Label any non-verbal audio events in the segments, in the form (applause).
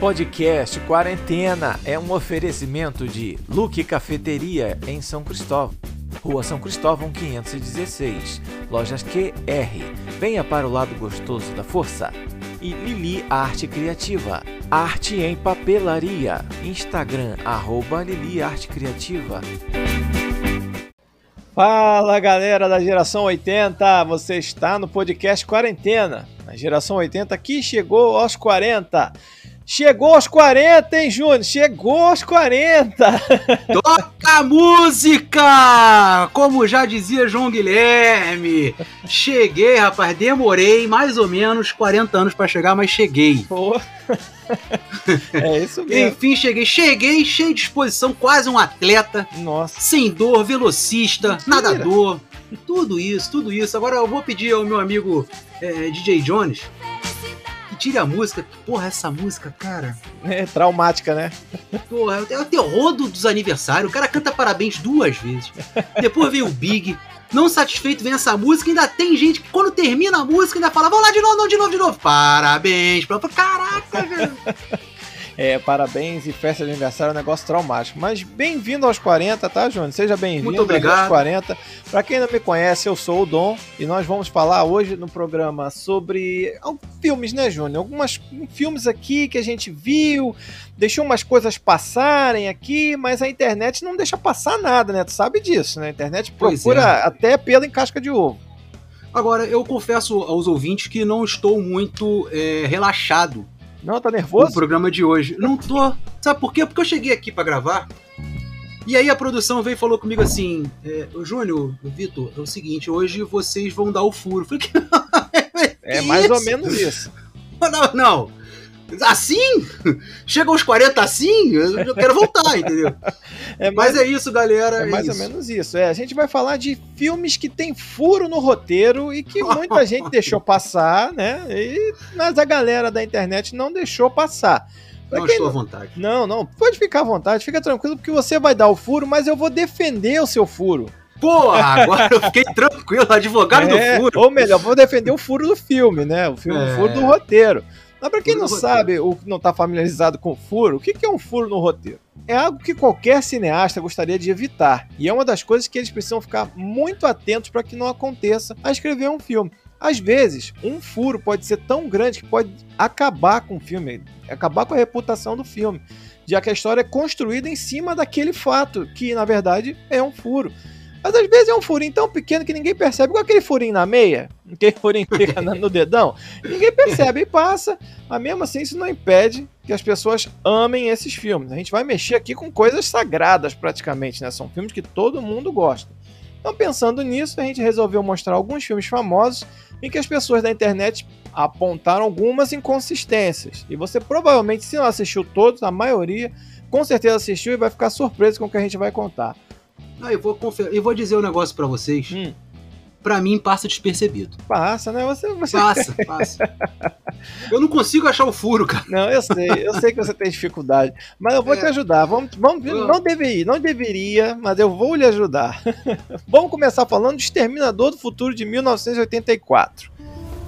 podcast Quarentena é um oferecimento de Luque Cafeteria em São Cristóvão, Rua São Cristóvão 516, Lojas QR. Venha para o lado gostoso da força. E Lili Arte Criativa, arte em papelaria. Instagram arroba Lili Arte Criativa. Fala galera da geração 80, você está no podcast Quarentena. A geração 80 que chegou aos 40. Chegou aos 40, hein, Júnior? Chegou aos 40! (laughs) Toca música! Como já dizia João Guilherme. Cheguei, rapaz, demorei mais ou menos 40 anos para chegar, mas cheguei. Pô. (laughs) É isso mesmo. Enfim, cheguei. Cheguei cheio de disposição, quase um atleta. Nossa. Sem dor, velocista, Mentira. nadador. Tudo isso, tudo isso. Agora eu vou pedir ao meu amigo eh, DJ Jones tire a música. Porra, essa música, cara. É traumática, né? Porra, é o terror do- dos aniversários. O cara canta parabéns duas vezes. Depois vem o Big. Não satisfeito, vem essa música. Ainda tem gente que, quando termina a música, ainda fala: Vamos lá de novo, não, de novo, de novo. Parabéns. Caraca, velho. É, parabéns e festa de aniversário é um negócio traumático. Mas bem-vindo aos 40, tá, Júnior? Seja bem-vindo aos 40. Pra quem não me conhece, eu sou o Dom e nós vamos falar hoje no programa sobre filmes, né, Júnior? Alguns filmes aqui que a gente viu, deixou umas coisas passarem aqui, mas a internet não deixa passar nada, né? Tu sabe disso, né? A internet procura é. até pelo em casca de ovo. Agora, eu confesso aos ouvintes que não estou muito eh, relaxado Não, tá nervoso? programa de hoje. Não tô. Sabe por quê? Porque eu cheguei aqui pra gravar. E aí a produção veio e falou comigo assim: é, "Ô, Júnior, Vitor, é o seguinte, hoje vocês vão dar o furo. Eu falei, (laughs) que É mais ou menos isso. Não, não. Assim? Chega aos 40 assim? Eu quero voltar, entendeu? É mais Mas é isso, galera. É mais ou menos isso. É, a gente vai falar de filmes que tem furo no roteiro e que muita gente (laughs) deixou passar, né? E, mas a galera da internet não deixou passar. Pra Não estou à vontade. Não, não, pode ficar à vontade, fica tranquilo, porque você vai dar o furo, mas eu vou defender o seu furo. Pô, agora eu fiquei tranquilo, advogado É, do furo. Ou melhor, vou defender o furo do filme, né? O, filme, o É. furo do roteiro. Mas pra quem não sabe, ou não tá familiarizado com furo, o que que é um furo no roteiro? É algo que qualquer cineasta gostaria de evitar. E é uma das coisas que eles precisam ficar muito atentos para que não aconteça a escrever um filme. Às vezes, um furo pode ser tão grande que pode acabar com o filme, acabar com a reputação do filme, já que a história é construída em cima daquele fato, que na verdade é um furo. Mas às vezes é um furinho tão pequeno que ninguém percebe, igual aquele furinho na meia, (laughs) aquele furinho que fica no dedão, ninguém percebe e passa. Mas mesmo assim, isso não impede que as pessoas amem esses filmes. A gente vai mexer aqui com coisas sagradas praticamente, né? São filmes que todo mundo gosta. Então, pensando nisso, a gente resolveu mostrar alguns filmes famosos em que as pessoas da internet apontaram algumas inconsistências. E você provavelmente, se não assistiu todos, a maioria, com certeza assistiu e vai ficar surpreso com o que a gente vai contar. Ah, eu, vou confe- eu vou dizer um negócio pra vocês. Hum. Pra mim, passa despercebido. Passa, né? Você, você... Passa, (laughs) passa. Eu não consigo achar o furo, cara. Não, eu sei, eu sei que você tem dificuldade, mas eu vou te É. ajudar. Vamos, vamos, Vamos. não deveria, não deveria, mas eu vou lhe ajudar. (laughs) vamos começar falando do Exterminador do Futuro de 1984.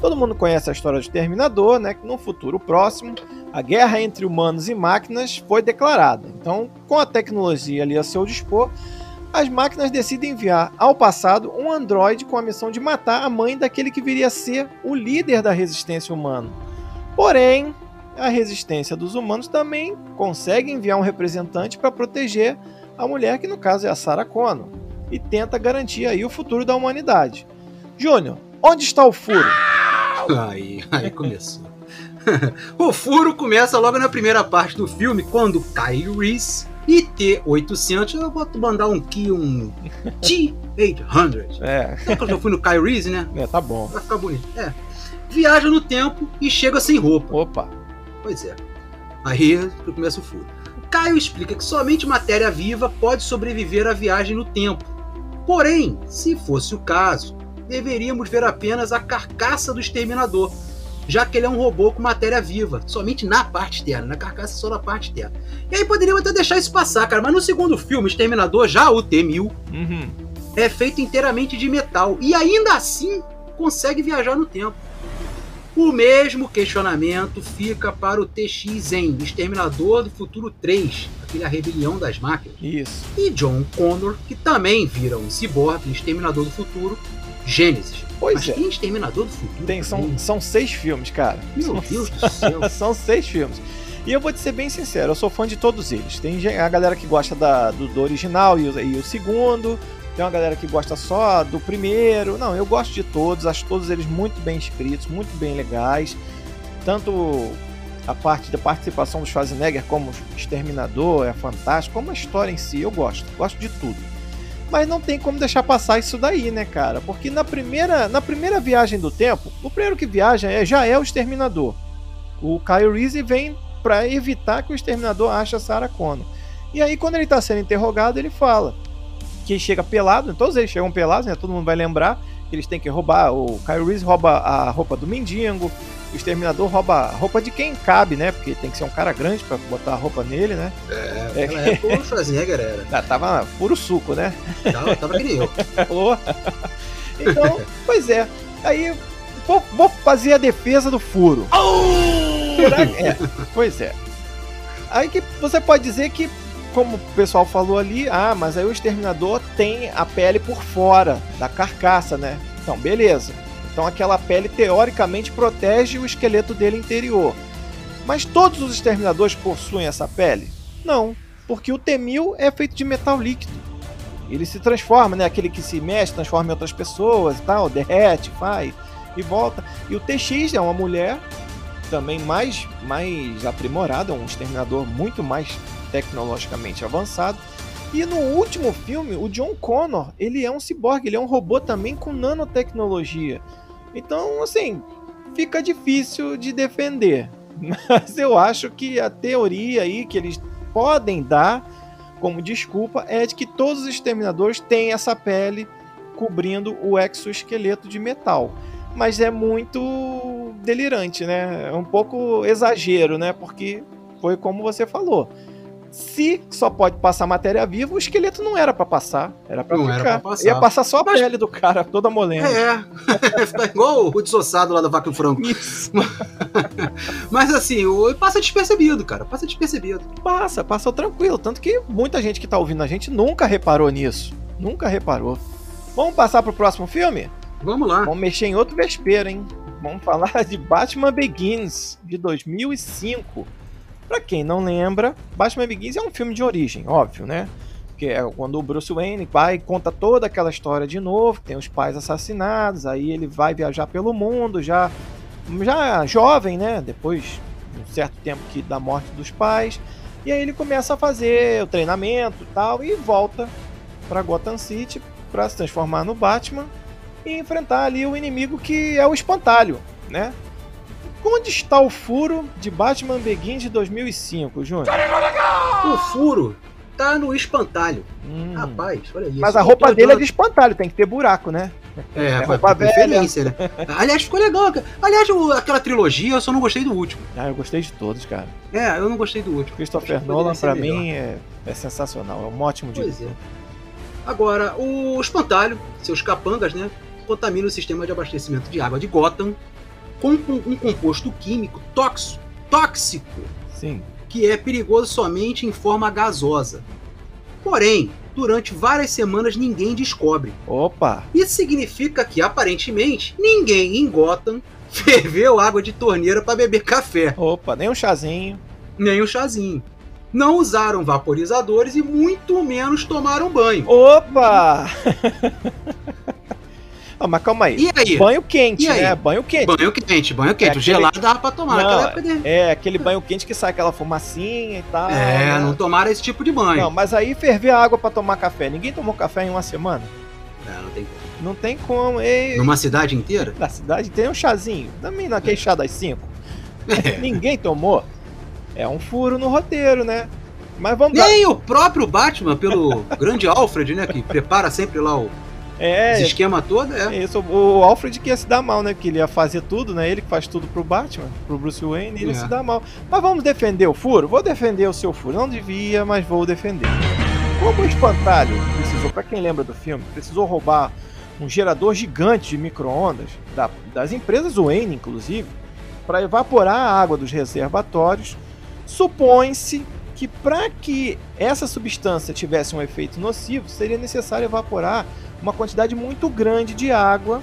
Todo mundo conhece a história do Exterminador, né? Que no futuro próximo, a guerra entre humanos e máquinas foi declarada. Então, com a tecnologia ali a seu dispor, as máquinas decidem enviar ao passado um androide com a missão de matar a mãe daquele que viria a ser o líder da resistência humana. Porém, a resistência dos humanos também consegue enviar um representante para proteger a mulher, que no caso é a Sarah Connor, e tenta garantir aí o futuro da humanidade. Júnior, onde está o furo? Aí, aí começou. (laughs) o furo começa logo na primeira parte do filme, quando Kyle Reese e T-800, eu vou mandar um aqui, um (laughs) T-800. É, que eu já fui no Reese, né? é, tá bom. Vai ficar bonito. É. Viaja no tempo e chega sem roupa. Opa, Pois é. Aí começa o furo. Caio explica que somente matéria viva pode sobreviver à viagem no tempo. Porém, se fosse o caso, deveríamos ver apenas a carcaça do exterminador, já que ele é um robô com matéria viva, somente na parte externa, na carcaça só na parte externa. E aí poderiam até deixar isso passar, cara, mas no segundo filme, Exterminador, já o T-1000, uhum. é feito inteiramente de metal e ainda assim consegue viajar no tempo. O mesmo questionamento fica para o TX-Zen, Exterminador do Futuro 3, aquele A Rebelião das Máquinas. Isso. E John Connor, que também vira um ciborgue, Exterminador do Futuro, Gênesis. Pois Mas é. tem Exterminador do Futuro? Tem, são, também? são seis filmes, cara. Meu São- Deus do (laughs) céu. São seis filmes. E eu vou te ser bem sincero, eu sou fã de todos eles. Tem a galera que gosta da- do, do original e o, e o segundo. Tem uma galera que gosta só do primeiro. Não, eu gosto de todos, acho todos eles muito bem escritos, muito bem legais. Tanto a parte da participação do Schwarzenegger como o Exterminador é fantástico, como a história em si, eu gosto, gosto de tudo. Mas não tem como deixar passar isso daí, né, cara? Porque na primeira, na primeira viagem do tempo, o primeiro que viaja é, já é o Exterminador. O Kyle Reese vem para evitar que o Exterminador ache a Sarah Connor. E aí, quando ele tá sendo interrogado, ele fala que chega pelado, todos eles chegam pelados, né? Todo mundo vai lembrar que eles têm que roubar. O Kyle Reese rouba a roupa do mendigo, o Exterminador rouba a roupa de quem cabe, né? Porque tem que ser um cara grande para botar a roupa nele, né? É, naquela época o Schwarzenegger era. Ah, Tava puro suco, né? Tava, tava que nem eu. (laughs) Então, pois é. Aí vou, vou fazer a defesa do furo. Que- é, pois é. Aí que você pode dizer que, como o pessoal falou ali, ah, mas aí o exterminador tem a pele por fora da carcaça, né? Então, beleza. Então aquela pele teoricamente protege o esqueleto dele interior. Mas todos os exterminadores possuem essa pele? Não, porque o T-1000 é feito de metal líquido. Ele se transforma, né? Aquele que se mexe, transforma em outras pessoas e tal, derrete, faz e volta. E o TX é uma mulher também mais, mais aprimorada, um exterminador muito mais tecnologicamente avançado. E no último filme, o John Connor, ele é um ciborgue, ele é um robô também com nanotecnologia. Então, assim, fica difícil de defender. (laughs) Mas eu acho que a teoria aí que eles podem dar como desculpa é de que todos os exterminadores têm essa pele cobrindo o exoesqueleto de metal. Mas é muito delirante, né? É um pouco exagero, né? Porque foi como você falou. Se só pode passar matéria viva, o esqueleto não era pra passar. Era pra Não ficar. era pra passar. Ia passar só a Mas- pele do cara, toda molenda. É, (laughs) fica igual o desossado lá da vaca e frango. Isso. (laughs) Mas assim, o- passa despercebido, cara. Passa despercebido. Passa, passou tranquilo. Tanto que muita gente que tá ouvindo a gente nunca reparou nisso. Nunca reparou. Vamos passar pro próximo filme? Vamos lá. Vamos mexer em outro vespeiro, hein? Vamos falar de Batman Begins, de 2005. Pra quem não lembra, Batman Begins é um filme de origem, óbvio, né? Que é quando o Bruce Wayne vai conta toda aquela história de novo, tem os pais assassinados, aí ele vai viajar pelo mundo, já, já jovem, né? Depois de um certo tempo que da morte dos pais. E aí ele começa a fazer o treinamento tal, e volta pra Gotham City pra se transformar no Batman e enfrentar ali o inimigo que é o espantalho, né? Onde está o furo de Batman Begins de 2005, Júnior? O furo tá no espantalho. Hum. Rapaz, olha isso. Mas a roupa dele é de espantalho, tem que ter buraco, né? É, é roupa preferência, né? Aliás, ficou legal. Aliás, aquela trilogia, eu só não gostei do último. Ah, eu gostei de todos, cara. É, eu não gostei do último. Christopher Nolan, pra melhor. mim, é, é sensacional. É um ótimo Pois diretor. é. Agora, o espantalho, seus capangas, né? Contamina o sistema de abastecimento de água de Gotham com um, composto químico tóxico, tóxico Sim. que é perigoso somente em forma gasosa. Porém, durante várias semanas ninguém descobre. Opa! Isso significa que, aparentemente, ninguém em Gotham (laughs) ferveu água de torneira para beber café, Opa, nem um chazinho. nem um chazinho. Não usaram vaporizadores e muito menos tomaram banho. Opa! (laughs) ah, mas calma aí. E aí? Banho quente, né? Banho quente. Banho quente, banho quente. É o aquele- gelado dava pra tomar. Não, Naquela época de... É, aquele banho quente que sai aquela fumacinha e tal. É, né? não tomaram esse tipo de banho. Não, mas aí ferver a água pra tomar café. Ninguém tomou café em uma semana? Não, não tem como. Não tem como. E... Numa cidade inteira? Na cidade tem um chazinho. Também naquele chá das 5. É. (laughs) Ninguém tomou. É um furo no roteiro, né? Mas vamos dar. Nem o próprio Batman, pelo (laughs) grande Alfred, né? Que prepara sempre lá o É, esse esquema todo, é. é isso. O Alfred que ia se dar mal, né? Que ele ia fazer tudo, né? Ele que faz tudo pro Batman, pro Bruce Wayne, ele É. se dá mal. Mas vamos defender o furo? Vou defender o seu furo. Não devia, mas vou defender. Como o espantalho precisou, pra quem lembra do filme, precisou roubar um gerador gigante de micro-ondas da- das empresas Wayne, inclusive. para evaporar a água dos reservatórios, supõe-se que para que essa substância tivesse um efeito nocivo, seria necessário evaporar uma quantidade muito grande de água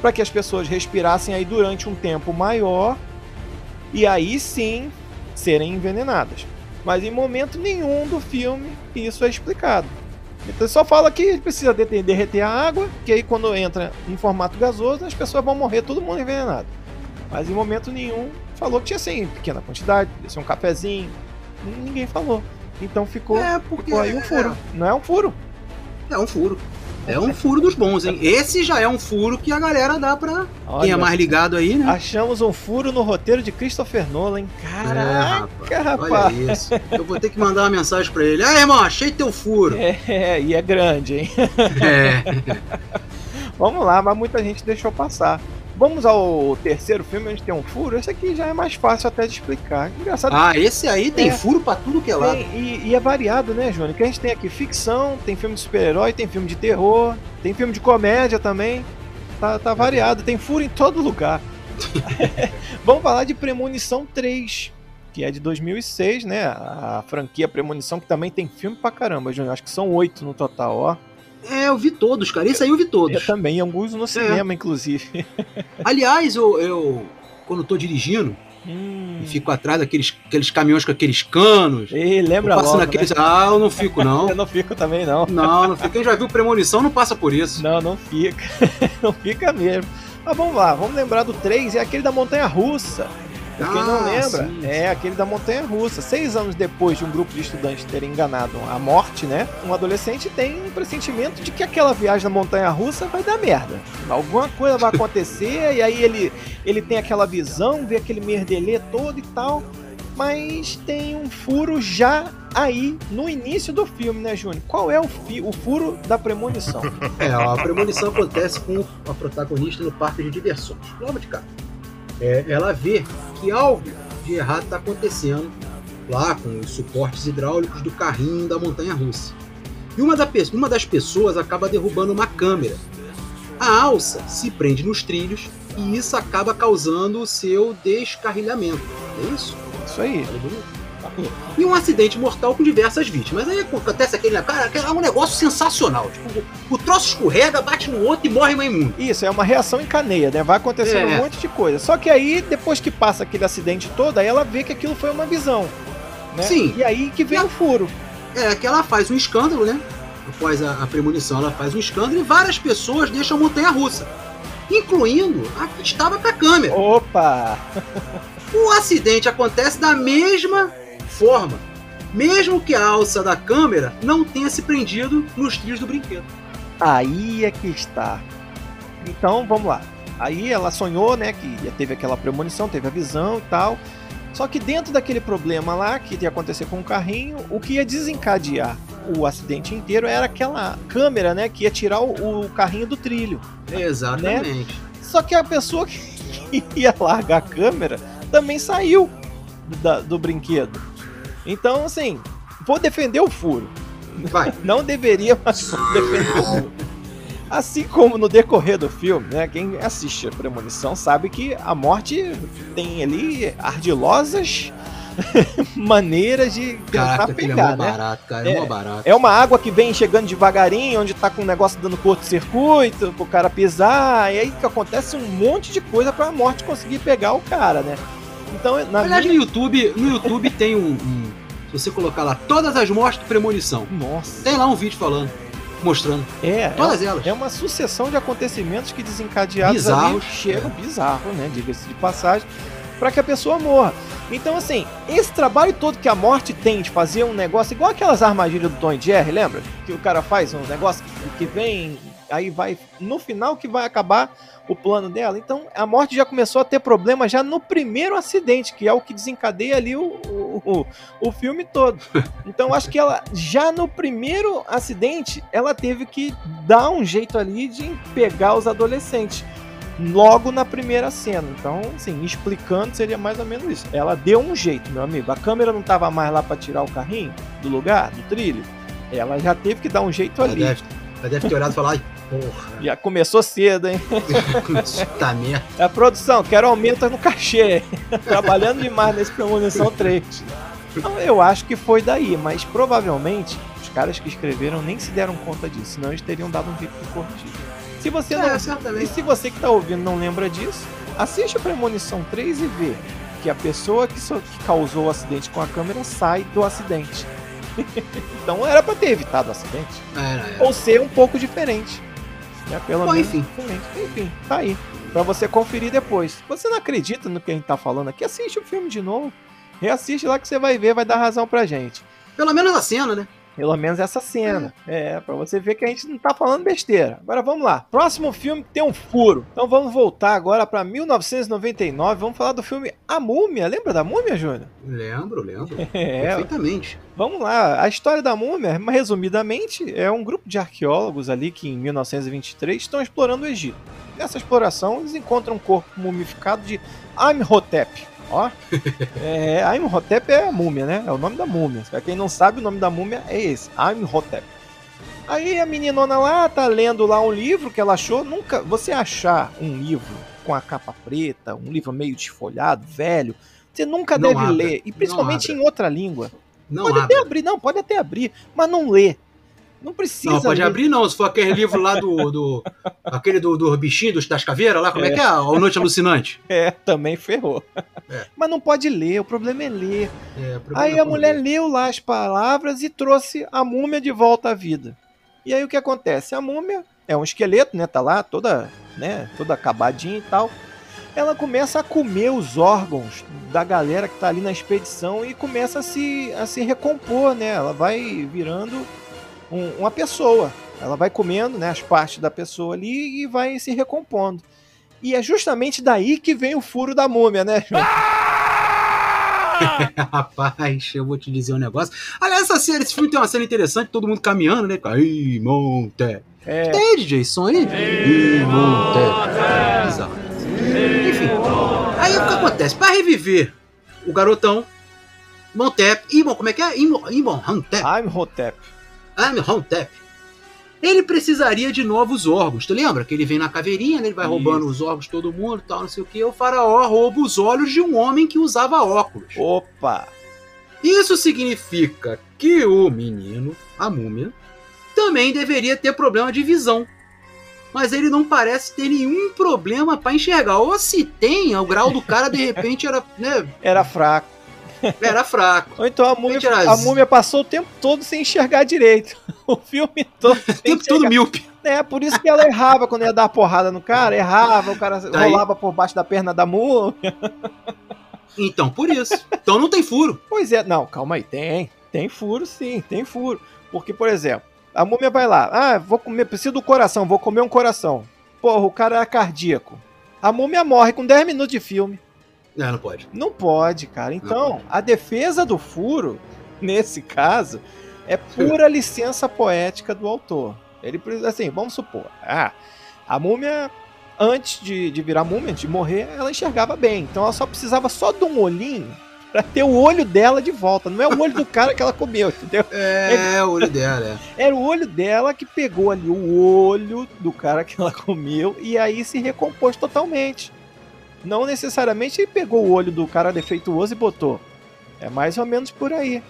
para que as pessoas respirassem aí durante um tempo maior e aí sim serem envenenadas. Mas em momento nenhum do filme isso é explicado. Então só fala que precisa derreter a água, que aí quando entra em formato gasoso, as pessoas vão morrer, todo mundo envenenado. Mas em momento nenhum falou que tinha assim, pequena quantidade, podia ser um cafezinho. Ninguém falou. Então ficou, É, porque ficou aí um furo. Não é um furo. É um furo. É um furo dos bons, hein? Esse já é um furo que a galera dá pra. Quem é Olha, mais ligado aí, né? achamos um furo no roteiro de Christopher Nolan. Caraca, É, rapaz. Olha isso. Eu vou ter que mandar uma mensagem pra ele. Ah, irmão, achei teu furo. É, e é grande, hein? É. (laughs) Vamos lá, mas muita gente deixou passar. Vamos ao terceiro filme, onde tem um furo. Esse aqui já é mais fácil até de explicar. Engraçado. Ah, esse aí tem É. furo pra tudo que é lado. Tem- e, e é variado, né, Júnior? Que a gente tem aqui ficção, tem filme de super-herói, tem filme de terror, tem filme de comédia também. Tá, tá variado, tem furo em todo lugar. (laughs) Vamos falar de Premonição 3, que é de 2006, né? A franquia Premonição, que também tem filme pra caramba, Júnior. Acho que são oito no total, ó. É, eu vi todos, cara. Esse aí eu vi Eu todos. também, alguns no cinema, inclusive. (laughs) Aliás, eu, eu quando eu tô dirigindo Hum. e fico atrás daqueles aqueles caminhões com aqueles canos, Ei, lembra eu passo logo, naqueles. né? Ah, eu não fico, não. (laughs) Eu não fico também, não. Não, não fica. Quem já viu Premonição não passa por isso. Não, não fica. (laughs) não fica mesmo. Mas vamos lá, vamos lembrar do 3, é aquele da Montanha Russa. Pra quem não Ah, lembra, sim. é aquele da Montanha Russa. Seis anos depois de um grupo de estudantes terem enganado a morte, né? Um adolescente tem um pressentimento de que aquela viagem na Montanha Russa vai dar merda. Alguma coisa vai acontecer, (laughs) e aí ele, ele tem aquela visão, vê aquele merdelê todo e tal. Mas tem um furo já aí no início do filme, né, Júnior? Qual é o, o furo da premonição? (laughs) É, a premonição acontece com a protagonista no parque de diversões. Logo de cá. É, ela vê que algo de errado está acontecendo lá com os suportes hidráulicos do carrinho da montanha russa. E uma, da uma das pessoas acaba derrubando uma câmera. A alça se prende nos trilhos e isso acaba causando o seu descarrilhamento. É isso? Isso aí. Bonito? E um acidente mortal com diversas vítimas. Aí acontece aquele. Cara, é um negócio sensacional. Tipo, o troço escorrega, bate no outro e morre uma imunda. Isso, é uma reação em cadeia, né? Vai acontecendo É. um monte de coisa. Só que aí, depois que passa aquele acidente todo, aí ela vê que aquilo foi uma visão. Né? Sim. E aí que vem o furo. É que ela faz um escândalo, né? Após a, a premonição, ela faz um escândalo e várias pessoas deixam a montanha russa. Incluindo a que estava com a câmera. Opa! O acidente acontece da mesma forma. Mesmo que a alça da câmera não tenha se prendido nos trilhos do brinquedo. Aí é que está. Então, vamos lá. Aí ela sonhou, né, que teve aquela premonição, teve a visão e tal. Só que dentro daquele problema lá que ia acontecer com o carrinho, o que ia desencadear o acidente inteiro era aquela câmera, né, que ia tirar o, o carrinho do trilho. Exatamente. Só que a pessoa que (laughs) ia largar a câmera também saiu da- do brinquedo. Então, assim, vou defender o furo. Vai. (laughs) Não deveria, mas vou defender o furo. Assim como no decorrer do filme, né? Quem assiste a Premonição sabe que a morte tem ali ardilosas (laughs) maneiras de tentar Caraca, é pegar, mó né? barato, cara. É, É. É uma água que vem chegando devagarinho, onde tá com um negócio dando curto-circuito, pro cara pisar, e aí que acontece um monte de coisa pra morte conseguir pegar o cara, né? Então, na Aliás, minha... no YouTube, no YouTube tem um, um- Se você colocar lá todas as mortes de premonição, Nossa, tem lá um vídeo falando, mostrando. é, é, Todas elas. é uma sucessão de acontecimentos que desencadeados Bizarros. ali chegam bizarro, né? Diga-se de passagem, pra que a pessoa morra. Então, assim, esse trabalho todo que a morte tem de fazer um negócio, igual aquelas armadilhas do Tom e Jerry, lembra? Que o cara faz um negócio que vem, aí vai. No final que vai acabar o plano dela. Então, a morte já começou a ter problema já no primeiro acidente, que é o que desencadeia ali o, o, o, o filme todo. (laughs) Então, acho que ela, já no primeiro acidente, ela teve que dar um jeito ali de pegar os adolescentes logo na primeira cena. Então, assim, explicando seria mais ou menos isso. Ela deu um jeito, meu amigo. A câmera não tava mais lá para tirar o carrinho do lugar, do trilho. Ela já teve que dar um jeito Ela ali. deve, ela deve ter olhado e falar, "Ai, Porra. Já começou cedo, hein? (laughs) tá merda. A produção, quero aumento no cachê. (laughs) Trabalhando demais nesse Premonição 3. Então, eu acho que foi daí, mas provavelmente os caras que escreveram nem se deram conta disso, senão eles teriam dado um jeito de corrigir. Se você não, É, e certamente. se você que tá ouvindo não lembra disso, assiste o Premonição 3 e vê que a pessoa que, so- que causou o acidente com a câmera sai do acidente. (laughs) então era pra ter evitado o acidente. Era, era. Ou ser um pouco diferente. Né? Pelo Bom, menos enfim. diferente. Enfim, tá aí. Pra você conferir depois. Se você não acredita no que a gente tá falando aqui, assiste o filme de novo. Reassiste lá que você vai ver, vai dar razão pra gente. Pelo menos a cena, né? Pelo menos essa cena. É, pra você ver que a gente não tá falando besteira. Agora vamos lá. Próximo filme tem um furo. Então vamos voltar agora pra 1999. Vamos falar do filme A Múmia. Lembra da Múmia, Júnior? Lembro, lembro. (laughs) É, Perfeitamente. Vamos lá, a história da múmia, resumidamente, é um grupo de arqueólogos ali que em 1923 estão explorando o Egito. Nessa exploração, eles encontram um corpo mumificado de Imhotep. Ó, é, Imhotep é a múmia, né? É o nome da múmia. Pra quem não sabe, o nome da múmia é esse, Imhotep. Aí a meninona lá tá lendo lá um livro que ela achou. Nunca, você achar um livro com a capa preta, um livro meio desfolhado, velho, você nunca Não deve abra, ler, e principalmente abra. em outra língua. Não Pode abre. até abrir, não, pode até abrir, mas não lê. Não precisa. Não, pode abrir não. Se for aquele livro lá do. do aquele do, do bichinho, dos, das caveiras lá, como é, É. que é? A Noite Alucinante. É, também ferrou. É. Mas não pode ler, o problema é ler. É, problema Aí é a mulher ler. leu lá as palavras e trouxe a múmia de volta à vida. E aí o que acontece? A múmia é um esqueleto, né? Tá lá toda, né? Toda acabadinha e tal. Ela começa a comer os órgãos da galera que tá ali na expedição e começa a se, a se recompor, né? Ela vai virando um- uma pessoa. Ela vai comendo né, as partes da pessoa ali e vai se recompondo. E é justamente daí que vem o furo da múmia, né, João? (laughs) Rapaz, eu vou te dizer um negócio. Aliás, essa cena, esse filme tem uma cena interessante, todo mundo caminhando, né? Aí, monte. É, Tem DJ som aí? Ih, monte. Bizarro. Enfim. Aí o que acontece? Pra reviver o garotão, Montep, Imon, como é que é? Imon, Imon Hantep. Imhotep. Imhotep. Ele precisaria de novos órgãos. Tu lembra que ele vem na caveirinha, né? ele vai Isso. roubando os órgãos de todo mundo, tal, não sei o que. O faraó rouba os olhos de um homem que usava óculos. Opa! Isso significa que o menino, a múmia, também deveria ter problema de visão. Mas ele não parece ter nenhum problema para enxergar. Ou se tem, o grau do cara de repente era, né, (laughs) Era fraco. (laughs) era fraco. Ou então a múmia, a múmia passou o tempo todo sem enxergar direito. (laughs) O filme todo (laughs) O tempo todo míope. É, por isso que ela errava quando ia dar porrada no cara, errava, o cara Daí- rolava por baixo da perna da múmia. Então, por isso. Então não tem furo. Pois é, não, calma aí, tem. Tem furo sim, tem furo. Porque, por exemplo, a múmia vai lá, ah, vou comer, preciso do coração, vou comer um coração. Porra, o cara é cardíaco. A múmia morre com 10 minutos de filme. Não, não pode. Não pode, cara. Então, a defesa do furo, (laughs) nesse caso, é pura (laughs) licença poética do autor. Ele, precisa- assim, vamos supor, ah, a múmia, antes de, de virar múmia, antes de morrer, ela enxergava bem. Então ela só precisava só de um olhinho pra ter o olho dela de volta. Não é o olho do cara que ela comeu, (laughs) entendeu? É, o olho dela, é. Era o olho dela que pegou ali o olho do cara que ela comeu e aí se recompôs totalmente. Não necessariamente ele pegou o olho do cara defeituoso e botou. É mais ou menos por aí.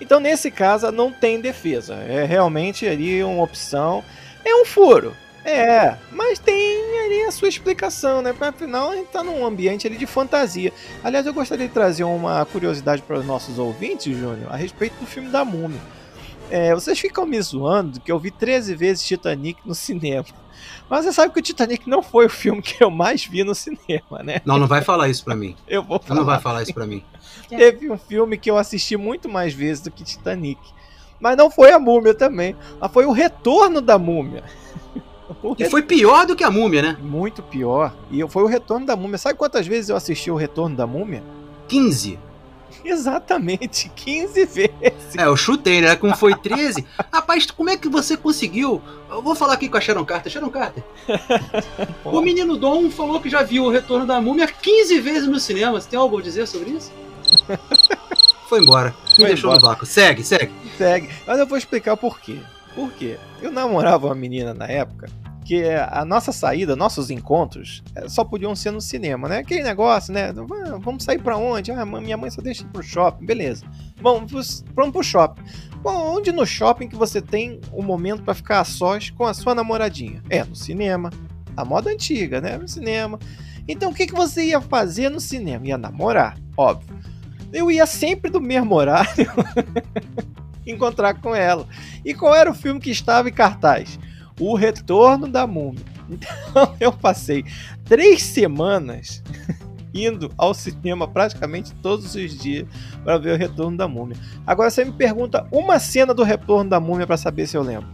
Então, nesse caso, não tem defesa. É realmente ali uma opção. É um furo. É, mas tem ali a sua explicação, né? Porque afinal a gente tá num ambiente ali de fantasia. Aliás, eu gostaria de trazer uma curiosidade para os nossos ouvintes, Júnior, a respeito do filme da Múmia. É, vocês ficam me zoando que eu vi 13 vezes Titanic no cinema. Mas você sabe que o Titanic não foi o filme que eu mais vi no cinema, né? Não, não vai falar isso pra mim. (laughs) Eu vou Tu falar. não vai falar isso pra mim. Teve um filme que eu assisti muito mais vezes do que Titanic. Mas não foi a múmia também. Mas foi o retorno da múmia. (laughs) E foi pior do que a múmia, né? Muito pior. E foi o retorno da múmia. Sabe quantas vezes eu assisti o retorno da múmia? 15. Exatamente, 15 vezes. É, eu chutei, né? Como foi 13. (laughs) Rapaz, como é que você conseguiu? Eu vou falar aqui com a Sharon Carter. Sharon Carter. (laughs) O menino Dom falou que já viu o Retorno da Múmia 15 vezes no cinema. Você tem algo a dizer sobre isso? (laughs) Foi embora. Me Foi deixou embora. no vácuo. Segue, segue. Segue. Mas eu vou explicar o porquê. Por quê? Eu namorava uma menina na época que a nossa saída, nossos encontros, eh, só podiam ser no cinema, né? Aquele negócio, né? Vamos sair para onde? Ah, minha mãe só deixa pro shopping, beleza. Vamos, vamos pro shopping. Bom, onde no shopping que você tem um momento para ficar a sós com a sua namoradinha? É, no cinema. A moda antiga, né? No cinema. Então o que, que você ia fazer no cinema? Ia namorar, óbvio. Eu ia sempre do mesmo horário (laughs) encontrar com ela. E qual era o filme que estava em cartaz? O Retorno da Múmia. Então (laughs) eu passei três semanas (laughs) indo ao cinema praticamente todos os dias para ver o Retorno da Múmia. Agora você me pergunta uma cena do Retorno da Múmia para saber se eu lembro.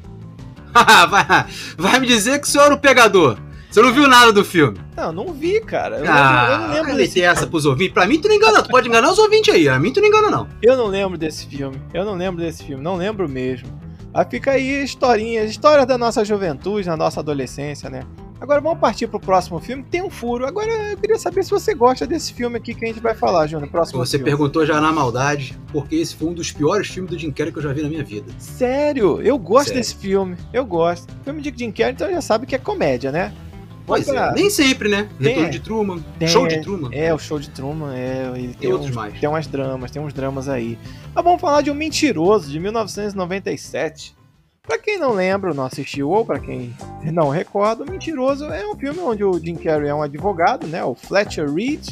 (laughs) vai, vai me dizer que o senhor era o pegador. Você não viu nada do filme? Não, não vi, cara. Eu, ah, eu não lembro desse essa pros ouvintes. Pra mim tu não engana, tu pode enganar os ouvintes aí. A mim tu não engana, não. Eu não lembro desse filme. Eu não lembro desse filme, não lembro mesmo. Aí fica aí historinhas, histórias da nossa juventude, na nossa adolescência, né? Agora vamos partir pro próximo filme, tem um furo. Agora eu queria saber se você gosta desse filme aqui que a gente vai falar, Júnior. Próximo Você filme. perguntou já na maldade, porque esse foi um dos piores filmes do Jim Carrey que eu já vi na minha vida. Sério? Eu gosto Sério. desse filme. Eu gosto. filme de Jim Carrey, então já sabe que é comédia, né? Pois é, nem sempre, né? Retorno tem, de Truman, tem, show de Truman. É, o show de Truman, é, ele tem, tem outros uns, mais. Tem umas dramas, tem uns dramas aí. Mas vamos falar de Um Mentiroso, de 1997. Pra quem não lembra, não assistiu, ou para quem não recorda, O Mentiroso é um filme onde o Jim Carrey é um advogado, né? O Fletcher Reed,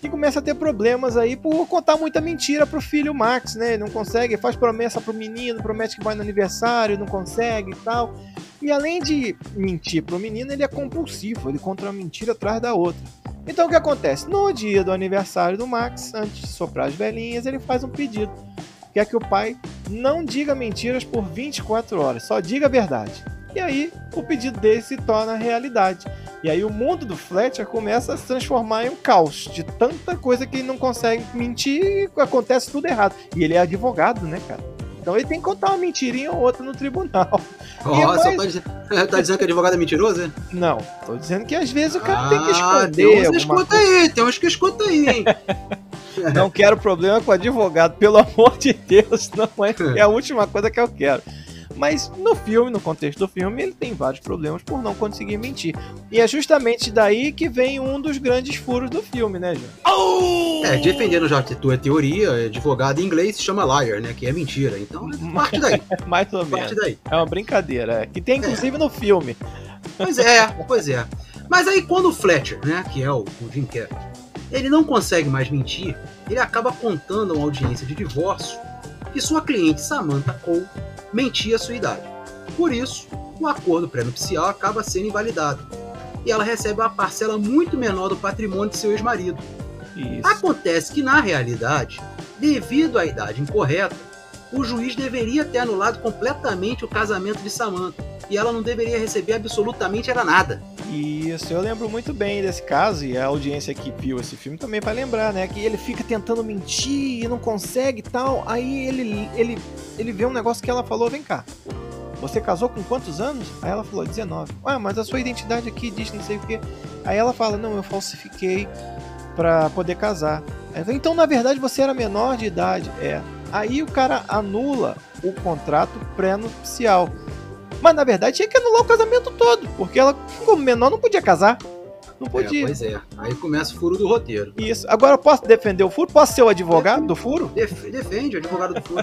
que começa a ter problemas aí por contar muita mentira pro filho Max, né? Ele não consegue, faz promessa pro menino, promete que vai no aniversário, não consegue e tal. E além de mentir pro menino, ele é compulsivo, ele conta uma mentira atrás da outra. Então o que acontece? No dia do aniversário do Max, antes de soprar as velhinhas, ele faz um pedido. Quer que o pai não diga mentiras por 24 horas, só diga a verdade. E aí o pedido dele se torna realidade. E aí o mundo do Fletcher começa a se transformar em um caos de tanta coisa que ele não consegue mentir e acontece tudo errado. E ele é advogado, né, cara? Então ele tem que contar uma mentirinha ou outra no tribunal. É mais... tá, (laughs) tá, dizendo que advogado é mentiroso, é? Não, tô dizendo que às vezes o cara ah, tem que esconder. Tem uns que escuta aí, tem uns que escuta aí, hein? (laughs) não quero problema com advogado, pelo amor de Deus, não é, é a última coisa que eu quero. Mas no filme, no contexto do filme, ele tem vários problemas por não conseguir mentir. E é justamente daí que vem um dos grandes furos do filme, né, João? Oh! É, defendendo já a tua teoria, advogado em inglês se chama liar, né? Que é mentira. Então, parte daí. (laughs) Mais ou menos. Parte daí. É uma brincadeira. É, que tem inclusive é. no filme. Pois é, pois é. Mas aí quando o Fletcher, né, que é o, o Jim Carrey, ele não consegue mais mentir, ele acaba contando a uma audiência de divórcio que sua cliente Samantha Cole mentia sua idade. Por isso, o acordo pré-nupcial acaba sendo invalidado e ela recebe uma parcela muito menor do patrimônio de seu ex-marido. Acontece que, na realidade, devido à idade incorreta, o juiz deveria ter anulado completamente o casamento de Samantha e ela não deveria receber absolutamente era nada. Isso, eu lembro muito bem desse caso e a audiência que viu esse filme também vai lembrar, né? Que ele fica tentando mentir e não consegue e tal. Aí ele, ele, ele vê um negócio que ela falou: vem cá, você casou com quantos anos? Aí ela falou: 19. Ah, mas a sua identidade aqui diz não sei o que. Aí ela fala: não, eu falsifiquei para poder casar. Então, na verdade, você era menor de idade. É. Aí o cara anula o contrato pré-nupcial. Mas na verdade tinha que anular o casamento todo, porque ela, como menor, não podia casar. Não é, podia. É, pois é. Aí começa o furo do roteiro. Isso. Agora eu posso defender o furo? Posso ser o advogado do furo? Def defende o advogado do furo.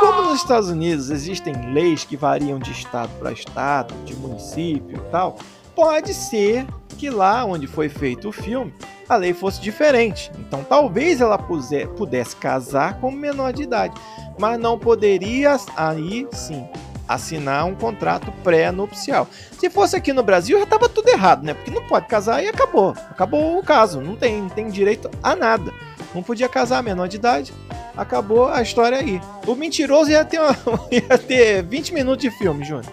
Como nos Estados Unidos existem leis que variam de estado para estado, de município e tal, pode ser que lá onde foi feito o filme a lei fosse diferente. Então talvez ela pudesse casar como menor de idade, mas não poderia aí sim assinar um contrato pré-nupcial. Se fosse aqui no Brasil, já estava tudo errado, né? Porque não pode casar e acabou. Acabou o caso, não tem, não tem direito a nada. Não podia casar menor de idade, acabou a história aí. O mentiroso ia ter, uma, (laughs) ia ter 20 minutos de filme, Júnior.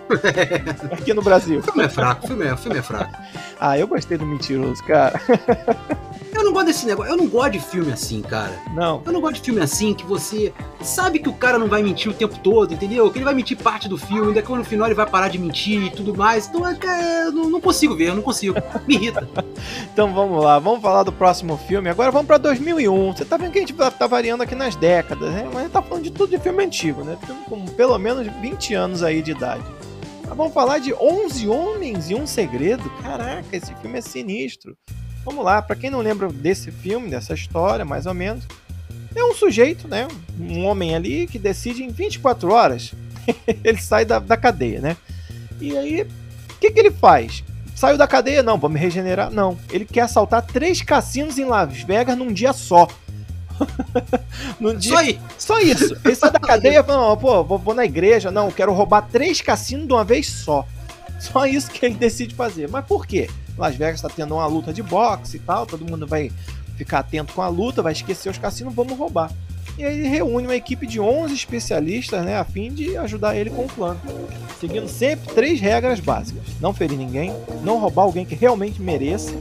Aqui no Brasil. O filme é fraco, o filme é, o filme é fraco. ah, eu gostei do mentiroso, cara. (laughs) Eu não gosto desse negócio. Eu não gosto de filme assim, cara. Não. Eu não gosto de filme assim que você sabe que o cara não vai mentir o tempo todo, entendeu? Que ele vai mentir parte do filme, daqui no final ele vai parar de mentir e tudo mais. Então é, é, eu não, não consigo ver, eu não consigo. Me irrita. (laughs) Então vamos lá, vamos falar do próximo filme. Agora vamos pra 2001. Você tá vendo que a gente tá, tá variando aqui nas décadas, né? Mas a gente tá falando de tudo de filme antigo, né? Filme com pelo menos 20 anos aí de idade. Mas vamos falar de 11 Homens e um Segredo. Caraca, esse filme é sinistro. Vamos lá, pra quem não lembra desse filme, dessa história, mais ou menos, é um sujeito, né? Um homem ali que decide em 24 horas (laughs) ele sai da, da cadeia, né? E aí, o que, que ele faz? Saiu da cadeia? Não, vou me regenerar? Não. Ele quer assaltar três cassinos em Las Vegas num dia só. (laughs) num dia... Só aí. Só isso. Ele sai da cadeia e fala, pô, vou, vou na igreja. Não, quero roubar três cassinos de uma vez só. Só isso que ele decide fazer. Mas por quê? Las Vegas está tendo uma luta de boxe e tal, todo mundo vai ficar atento com a luta, vai esquecer os cassinos, vamos roubar. E aí ele reúne uma equipe de 11 especialistas, né, a fim de ajudar ele com o plano. Seguindo sempre três regras básicas: não ferir ninguém, não roubar alguém que realmente mereça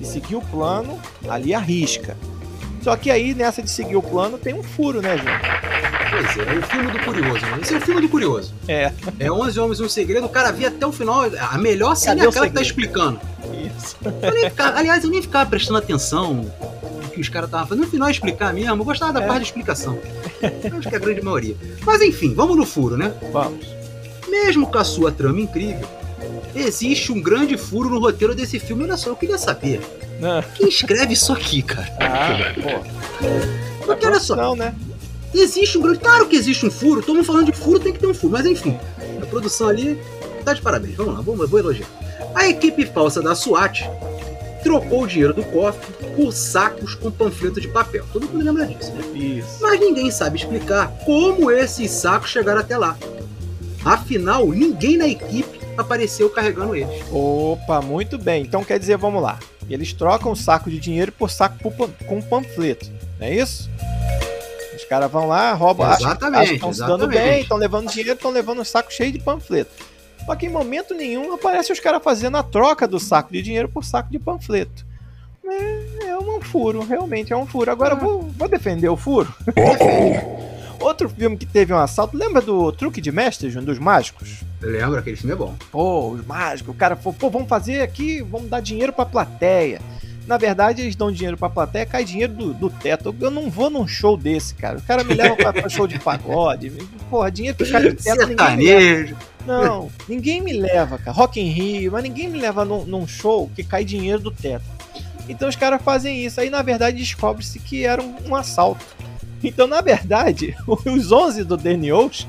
e seguir o plano ali à risca. Só que aí, nessa de seguir o plano, tem um furo, né, gente? Pois é, é o filme do curioso, né? Esse é o filme do curioso. É. É 11 Homens e um Segredo, o cara via até o final. A melhor cena é aquela que tá explicando. Isso. Eu nem ficava- aliás, eu nem ficava prestando atenção no que os caras estavam fazendo. No final, explicar mesmo. Eu gostava da É. parte de explicação. Eu acho que é a grande maioria. Mas enfim, vamos no furo, né? Vamos. Mesmo com a sua trama incrível, existe um grande furo no roteiro desse filme. Olha só, eu queria saber. Ah, Quem escreve isso aqui, cara? pô. Porque olha só, Não, né? existe um grande. Claro que existe um furo. Estamos falando de furo, tem que ter um furo. Mas enfim, a produção ali tá de parabéns. Vamos lá, vamos, vou elogiar. A equipe falsa da SWAT trocou o dinheiro do cofre por sacos com panfleto de papel. Todo mundo lembra disso, né? Isso. Mas ninguém sabe explicar como esses sacos chegaram até lá. Afinal, ninguém na equipe apareceu carregando eles. Opa, muito bem. Então quer dizer, vamos lá. Eles trocam o saco de dinheiro por saco com panfleto, não é isso? Os caras vão lá, roubam, acham, Exatamente, estão se dando bem, estão levando dinheiro, estão levando um saco cheio de panfleto. Só que em momento nenhum aparece os caras fazendo a troca do saco de dinheiro por saco de panfleto. É, é um furo, realmente é um furo. Agora Ah. vou, vou defender o furo. Outro filme que teve um assalto, lembra do Truque de Mestre, Júnior, dos mágicos? Lembra? Aquele filme é bom. Pô, os mágicos, o cara falou, pô, vamos fazer aqui, vamos dar dinheiro pra plateia. Na verdade, eles dão dinheiro pra plateia, cai dinheiro do, do teto. Eu não vou num show desse, cara. O cara me leva pra, pra show de pagode. Porra, dinheiro que cai do teto, ninguém. Não, ninguém me leva, cara. Rock in Rio, mas ninguém me leva num, num show que cai dinheiro do teto. Então os caras fazem isso. Aí, na verdade, descobre-se que era um, um assalto. Então, na verdade, (laughs) os 11 do Ocean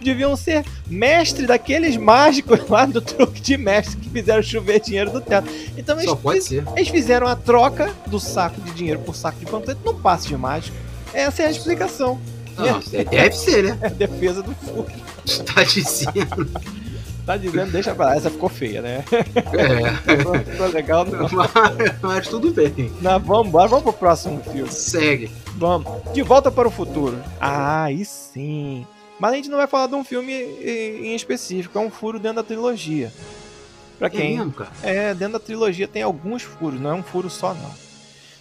deviam ser mestre daqueles mágicos lá do truque de mestre que fizeram chover dinheiro do teto. Então eles, Só ser. eles fizeram a troca do saco de dinheiro por saco de panfleto no passe de mágico. Essa é a explicação. Não, deve ser, né? (laughs) É a defesa do furo. Tá dizendo. Tá dizendo, deixa pra lá. Essa ficou feia, né? É. (laughs) Ficou legal. Não. Mas, mas tudo bem. Não, vamos embora, vamos pro próximo filme. Segue. Vamos. De volta para o futuro. Ah, aí sim. Mas a gente não vai falar de um filme em específico, é um furo dentro da trilogia. Pra É quem mesmo, cara? É, dentro da trilogia tem alguns furos, não é um furo só não.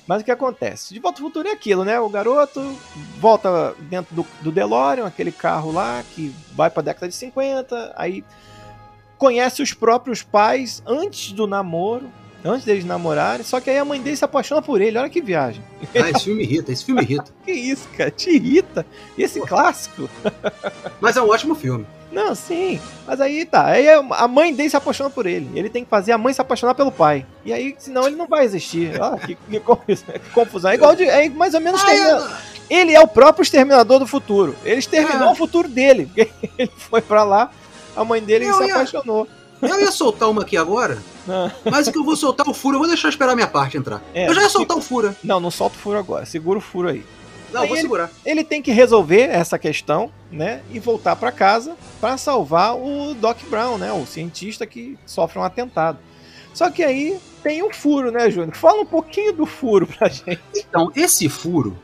Mas o que acontece? De Volta ao Futuro é aquilo, né? O garoto volta dentro do, do DeLorean, aquele carro lá que vai pra década de 50, aí conhece os próprios pais antes do namoro, antes deles namorarem, só que aí a mãe dele se apaixona por ele, olha que viagem. Ah, esse filme irrita, esse filme irrita. (laughs) Que isso, cara? Te irrita? Esse clássico? Mas é um ótimo filme. Não, sim. Mas aí tá. Aí a mãe dele se apaixona por ele. Ele tem que fazer a mãe se apaixonar pelo pai. E aí, senão ele não vai existir. (laughs) Ah, que, que confusão. É igual de. É mais ou menos. Extermina- Ele é o próprio exterminador do futuro. Ele exterminou Ah. o futuro dele. (laughs) Ele foi pra lá, a mãe dele Eu se apaixonou. Eu ia soltar uma aqui agora, Ah, mas o que eu vou soltar o furo, eu vou deixar esperar a minha parte entrar. É, eu já ia soltar o furo. Não, não solta o furo agora. Segura o furo aí. Não, Aí vou ele- segurar. Ele tem que resolver essa questão, né? E voltar pra casa pra salvar o Doc Brown, né? O cientista que sofre um atentado. Só que aí tem um furo, né, Júnior? Fala um pouquinho do furo pra (laughs) gente. Então, esse furo,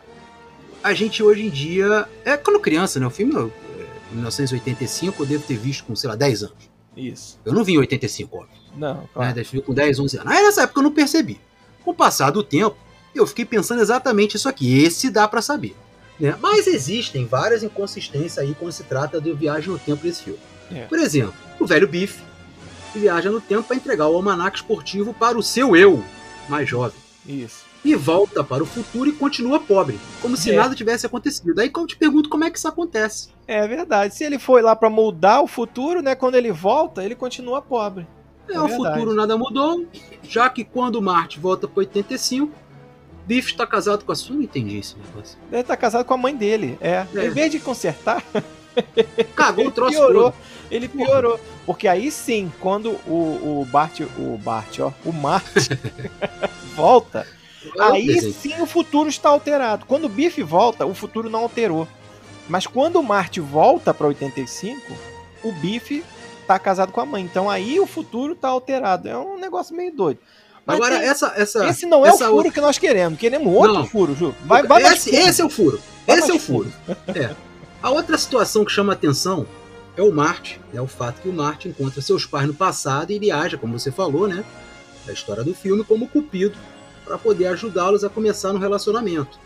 a gente hoje em dia. É quando criança, né? O filme, é, 1985, eu devo ter visto com, sei lá, 10 anos. Isso. Eu não vi em 85, óbvio. Não, Né? claro. Ter visto com 10, 11 anos. Aí nessa época eu não percebi. Com o passar do tempo, Eu fiquei pensando exatamente isso aqui. Esse dá para saber. Né? Mas existem várias inconsistências aí quando se trata de viagem no tempo desse filme. É. Por exemplo, o velho Biff viaja no tempo para entregar o almanaque esportivo para o seu eu mais jovem. Isso. E volta para o futuro e continua pobre, como se É. nada tivesse acontecido. Aí eu te pergunto como é que isso acontece. É verdade. Se ele foi lá pra moldar o futuro, né? Quando ele volta, ele continua pobre. É, É o futuro nada mudou, já que quando o Marte volta para 85, Biff está casado com a sua. Não entendi esse negócio. Ele tá casado com a mãe dele. É. É. Em vez de consertar, (laughs) Cagou o troço piorou. todo. Ele piorou. Porque aí sim, quando o, o Bart. O Bart, ó. O Marte (laughs) volta. Aí sim o futuro está alterado. Quando o Biff volta, o futuro não alterou. Mas quando o Marte volta para 85, o Biff tá casado com a mãe. Então aí o futuro tá alterado. É um negócio meio doido. Mas Agora, tem- essa. essa esse não é essa o furo outra- que nós queremos. Queremos outro Não. furo, Ju. Vai, vai esse, fundo. esse é o furo. Vai esse é o furo. É. A outra situação que chama atenção é o Marte, é o fato que o Marte encontra seus pais no passado e ele age, como você falou, né? Da história do filme, como cupido para poder ajudá-los a começar no relacionamento.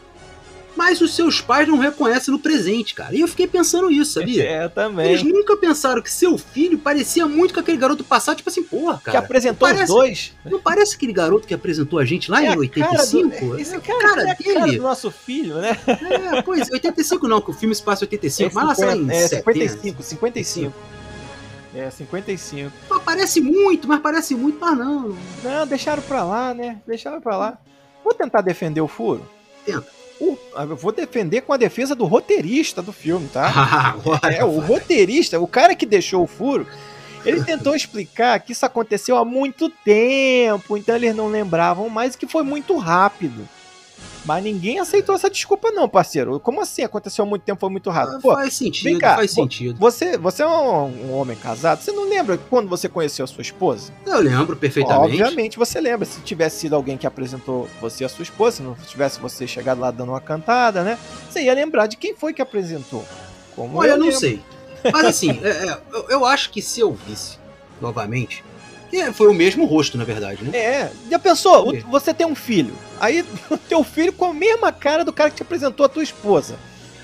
Mas os seus pais não reconhecem no presente, cara. E eu fiquei pensando isso, sabia? É, Eles também. nunca pensaram que seu filho parecia muito com aquele garoto passado, tipo assim, porra, Que cara. apresentou parece- os dois. Não parece aquele garoto que apresentou a gente lá É em a cara 85? do- esse É cara, cara é a cara do nosso filho, né? É, pois, 85 não, que o filme se passa em 85, mas lá sei lá em é 70. 55, 55. É, 55. Mas Parece muito, mas parece muito, mas não. Não, deixaram pra lá, né? Deixaram pra lá. Vou tentar defender o furo. Tenta. Eu vou defender com a defesa do roteirista do filme, tá? (laughs) É, o roteirista, o cara que deixou o furo, ele tentou explicar que isso aconteceu há muito tempo, então eles não lembravam mais que foi muito rápido. Mas ninguém aceitou essa desculpa, não, parceiro. Como assim? Aconteceu há muito tempo, foi muito rápido. Pô, faz sentido, cá, faz vo- sentido. você, você é um, um homem casado, você não lembra quando você conheceu a sua esposa? Eu lembro perfeitamente. Obviamente você lembra. Se tivesse sido alguém que apresentou você a sua esposa, se não tivesse você chegado lá dando uma cantada, né? Você ia lembrar de quem foi que apresentou. Como Olha, eu não lembro. sei. Mas assim, (laughs) é, é, eu, eu acho que se eu visse novamente. Que foi o mesmo rosto, na verdade, né? É, já pensou? O- Você tem um filho. Aí (laughs) o teu filho com a mesma cara do cara que te apresentou a tua esposa.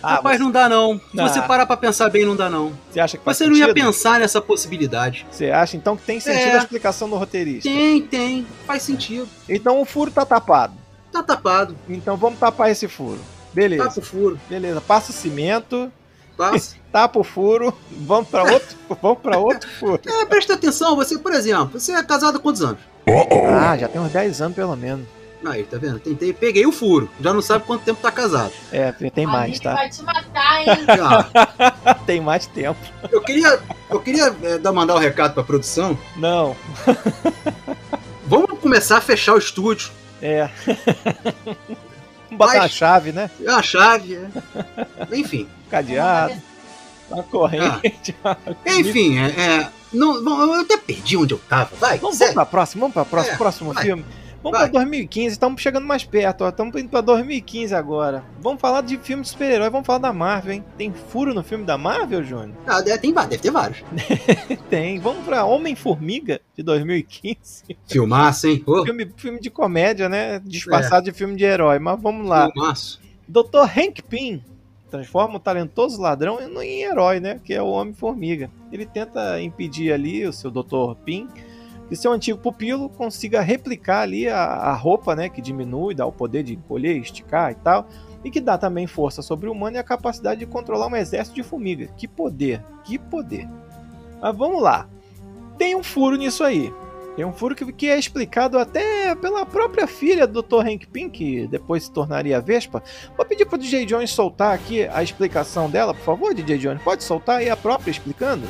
Ah, Rapaz, não dá não. Se Ah. você parar pra pensar bem, não dá não. você acha que faz Você não ia pensar nessa possibilidade. Você acha então que tem sentido É. a explicação do roteirista? Tem, tem. Faz sentido. Então o furo tá tapado. Tá tapado. Então vamos tapar esse furo. Beleza, Tapa o furo. beleza. Passa o cimento, Passa. (laughs) tapa o furo, vamos pra outro, (laughs) vamos para outro furo. É, presta atenção, você, por exemplo, você é casado há quantos anos? Ah, já tem uns 10 anos pelo menos. Aí, tá vendo? Tentei, peguei o furo. Já não sabe quanto tempo tá casado. É, tem mais, tá? vai te matar, hein? (laughs) Ah, Tem mais tempo. eu queria, eu queria é, dar, mandar um recado pra produção. Não, Vamos começar a fechar o estúdio. é. Vamos botar Mas- a chave, né? É a chave. é. (laughs) Enfim. Cadeado, uma corrente. (laughs) Enfim, é. é, não, bom, eu até perdi onde eu tava. Vai, Vamos, vamos pra próxima, vamos pra próxima, É, próximo vai. filme. Vamos Vai. pra 2015, estamos chegando mais perto, ó. Estamos indo pra 2015 agora. Vamos falar de filme de super-herói, vamos falar da Marvel, hein? Tem furo no filme da Marvel, Júnior? Ah, deve, tem, deve ter vários. (laughs) Tem. Vamos pra Homem-Formiga de 2015. Filmaço, hein? Ô, filme, filme de comédia, né? Disfarçado de filme de herói. Mas vamos lá. filmaço. Dr. Hank Pym transforma o talentoso ladrão em em herói, né? Que é o Homem-Formiga. Ele tenta impedir ali o seu Dr. Pym que seu antigo pupilo consiga replicar ali a, a roupa, né? Que diminui, dá o poder de encolher, esticar e tal. E que dá também força sobre-humana e a capacidade de controlar um exército de formigas. Que poder, que poder. Mas vamos lá. Tem um furo nisso aí. Tem um furo que, que é explicado até pela própria filha do Dr. Hank Pym, que depois se tornaria Vespa. Vou pedir pro DJ Jones soltar aqui a explicação dela, por favor, DJ Jones. Pode soltar aí a própria explicando?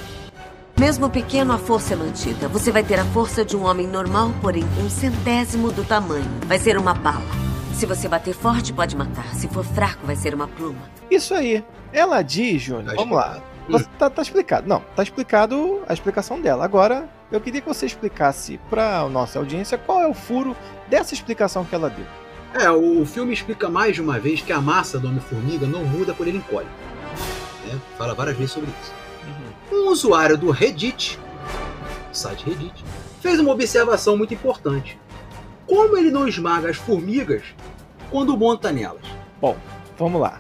Mesmo pequeno, a força é mantida. Você vai ter a força de um homem normal, porém um centésimo do tamanho. Vai ser uma bala. Se você bater forte, pode matar. Se for fraco, vai ser uma pluma. Isso aí. Ela diz, Júnior, Tá vamos lá. Você- Tá, tá explicado. Não, tá explicado a explicação dela. Agora, eu queria que você explicasse pra nossa audiência qual é o furo dessa explicação que ela deu. É, o, filme explica mais de uma vez que a massa do Homem-Formiga não muda quando ele encolhe. Né? Fala várias vezes sobre isso. Um usuário do Reddit, site Reddit, fez uma observação muito importante. Como ele não esmaga as formigas quando monta nelas. Bom, vamos lá.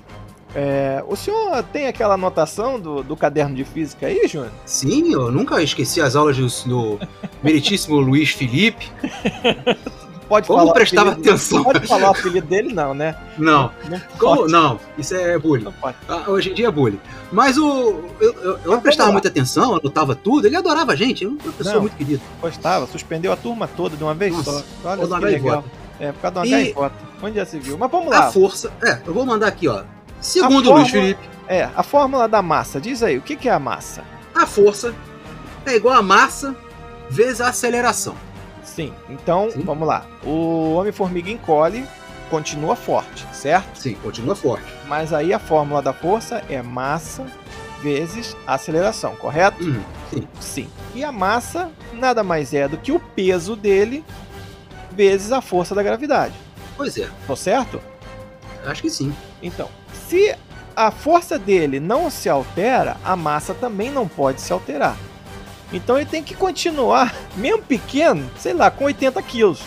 É, o senhor tem aquela anotação do, do caderno de física aí, Júnior? Sim, eu nunca esqueci as aulas do, do meritíssimo (laughs) Luiz Felipe. (laughs) Pode Como falar prestava apelido- atenção? Pode falar o apelido dele, não, né? Não, Não como, pode. não, isso é bullying. Ah, hoje em dia é bullying. Mas o. Eu, eu, eu prestava muita atenção, anotava tudo, ele adorava a gente, uma pessoa Não. muito querida. Gostava, suspendeu a turma toda de uma vez Nossa, só. Olha que legal. gaivota. É, por causa de uma E- gaivota. Onde já se viu? Mas vamos lá. A força. É, eu vou mandar aqui, ó. Segundo A Luiz fórmula- Felipe, É, a fórmula da massa. Diz aí, o que, que é a massa? a força é igual a massa vezes a aceleração. Sim, então, Sim. vamos lá. O Homem-Formiga encolhe, continua forte, certo? Sim, continua forte. Mas aí a fórmula da força é massa vezes aceleração, correto? Uhum, sim. Sim. E a massa nada mais é do que o peso dele vezes a força da gravidade. Pois é, Tô certo? acho que sim. Então, se a força dele não se altera, a massa também não pode se alterar. Então ele tem que continuar, (laughs) mesmo pequeno, sei lá, com 80 quilos.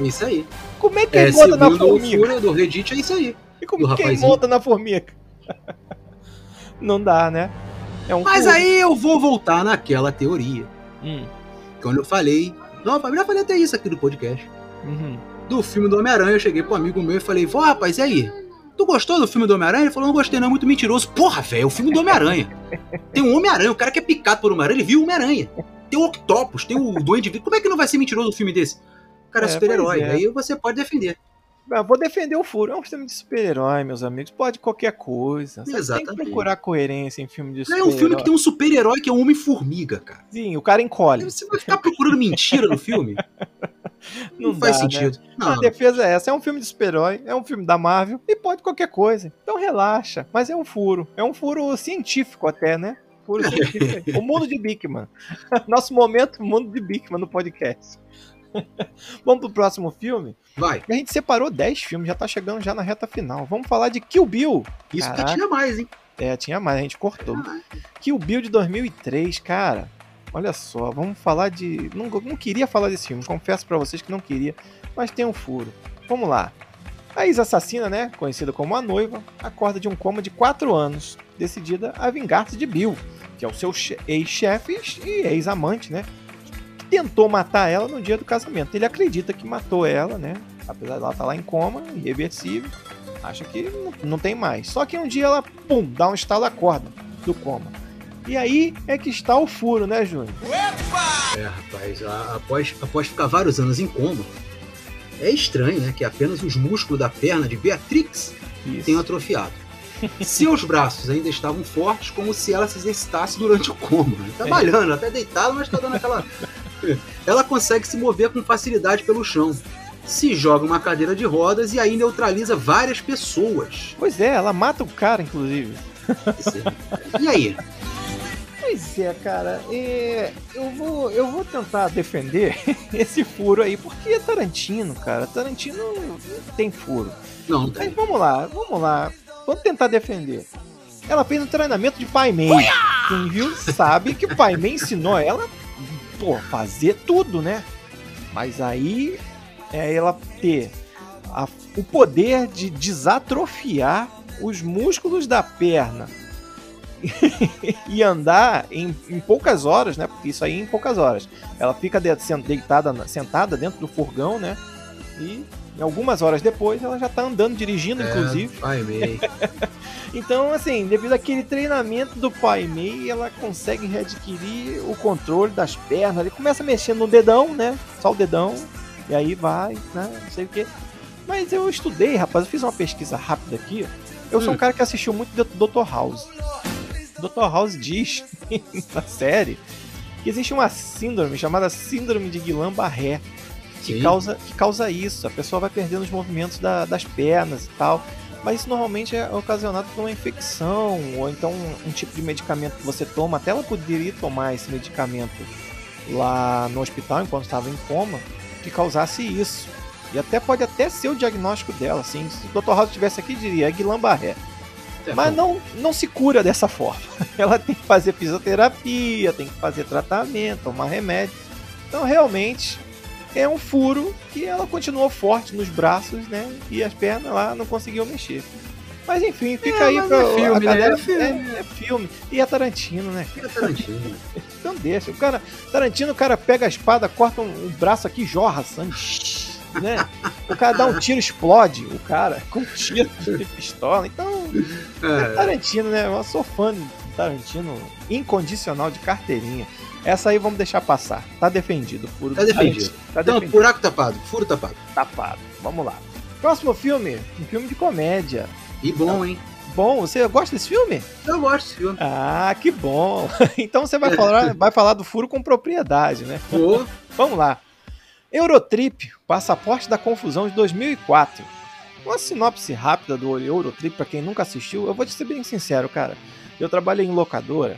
É isso aí. Como é que É, ele monta na o formiga? Fúria do Reddit, é isso aí. E como do que ele monta na formiga? (laughs) não dá, né? É um Mas aí eu vou voltar naquela teoria. Hum, Quando eu falei. Não, eu já falei até isso aqui no podcast. uhum. Do filme do Homem-Aranha, eu cheguei pro amigo meu e falei, vó, rapaz, e aí? Tu gostou do filme do Homem-Aranha? Ele falou, não gostei, não, é muito mentiroso. Porra, velho, é o filme do Homem-Aranha. Tem um Homem-Aranha, o cara que é picado por Homem-Aranha, ele viu o Homem-Aranha. Tem o Octopus, tem o Duende. Como é que não vai ser mentiroso um filme desse? O cara é, É, super-herói, é. aí você pode defender. Ah, vou defender o furo. É um filme de super-herói, meus amigos. Pode qualquer coisa. Você tem que Exatamente. procurar coerência em filme de É super-herói. um filme que tem um super-herói que é um Homem-Formiga, cara. Sim, o cara encolhe. Você vai ficar procurando mentira no filme? (laughs) Não, Não, faz dá, né? sentido. A Não, defesa é essa. É um filme de super-herói, é um filme da Marvel e pode qualquer coisa. Então relaxa. Mas é um furo. É um furo científico até, né? Furo científico. (laughs) o mundo de Bickman. (laughs) Nosso momento, mundo de Bickman no podcast. (laughs) Vamos pro próximo filme? vai. A gente separou 10 filmes, já tá chegando já na reta final. Vamos falar de Kill Bill. Isso que Caraca. tinha mais, hein? É, tinha mais, a gente cortou. Kill Bill de 2003, cara. Olha só, vamos falar de. Não, não queria falar desse filme, confesso pra vocês que não queria, mas tem um furo. Vamos lá. A ex-assassina, né, conhecida como a noiva, acorda de um coma de 4 anos, decidida a vingar-se de Bill, que é o seu che- ex-chefe e ex-amante, né, que tentou matar ela no dia do casamento. Ele acredita que matou ela, né, apesar dela estar lá em coma, irreversível, acha que não, não tem mais. Só que um dia ela, pum, dá um estalo acorda do coma. E aí é que está o furo, né, Júnior? É, rapaz, após, após ficar vários anos em coma, é estranho, né? Que apenas os músculos da perna de Beatrix Isso. tenham atrofiado. Seus braços ainda estavam fortes, como se ela se exercitasse durante o coma. né? Trabalhando, até deitada, mas tá dando aquela. (laughs) Ela consegue se mover com facilidade pelo chão. Se joga uma cadeira de rodas e aí neutraliza várias pessoas. Pois é, ela mata o cara, inclusive. E aí? Pois é, cara, é, eu, vou, eu vou tentar defender (laughs) esse furo aí, porque é Tarantino, cara. Tarantino não tem furo. Não, não Mas tem. vamos lá, vamos lá. Vamos tentar defender. Ela fez um treinamento de Pai Mei. Quem viu sabe que o Pai Mei ensinou ela pô, fazer tudo, né? Mas aí é ela ter a- o poder de desatrofiar os músculos da perna (laughs) e andar em, em poucas horas, né? Porque isso aí em poucas horas. Ela fica de- deitada, sentada dentro do furgão, né? E algumas horas depois ela já tá andando, dirigindo, inclusive. É, Pai Mei. (laughs) Então, assim, devido àquele treinamento do Pai Mei, ela consegue readquirir o controle das pernas. Ele começa mexendo no dedão, né? Só o dedão. E aí vai, né? Não sei o quê. Mas eu estudei, rapaz, eu fiz uma pesquisa rápida aqui. Eu sou um Hum. cara que assistiu muito do Dr. House. Dr. House diz (laughs) na série que existe uma síndrome chamada Síndrome de Guillain-Barré que Sim. causa, que causa isso. A pessoa vai perdendo os movimentos da- das pernas e tal. Mas isso normalmente é ocasionado por uma infecção ou então um, um tipo de medicamento que você toma. Até ela poderia tomar esse medicamento lá no hospital enquanto estava em coma que causasse isso. E até pode até ser o diagnóstico dela, assim. Se o Dr. House estivesse aqui, diria é Guillain-Barré. É, Mas não, não se cura dessa forma. (laughs) Ela tem que fazer fisioterapia, tem que fazer tratamento, tomar remédio. Então, realmente, é um furo que ela continuou forte nos braços, né? E as pernas lá não conseguiu mexer. Mas enfim, fica É, aí pra é filme, a né? galera. É filme. É, é filme. E é Tarantino, né? É Tarantino. (laughs) Então deixa. O cara, Tarantino, o cara pega a espada, corta um, um braço aqui, jorra sangue. (laughs) Né? O cara dá um tiro, explode o cara com um tiro de pistola. Então, é É, Tarantino, né? Eu sou fã de Tarantino incondicional de carteirinha. Essa aí vamos deixar passar. Tá defendido. Furo Tá do defendido. Tá então, defendido. buraco tapado, furo tapado. Tapado. Vamos lá. Próximo filme, um filme de comédia. E bom, hein? Bom, você gosta desse filme? Eu gosto desse filme. Ah, que bom. (laughs) Então você vai falar, (laughs) vai falar do furo com propriedade, né? Pô, Vamos lá. Eurotrip, Passaporte da Confusão de 2004. Uma sinopse rápida do Eurotrip, pra quem nunca assistiu, eu vou te ser bem sincero, cara. Eu trabalhei em locadora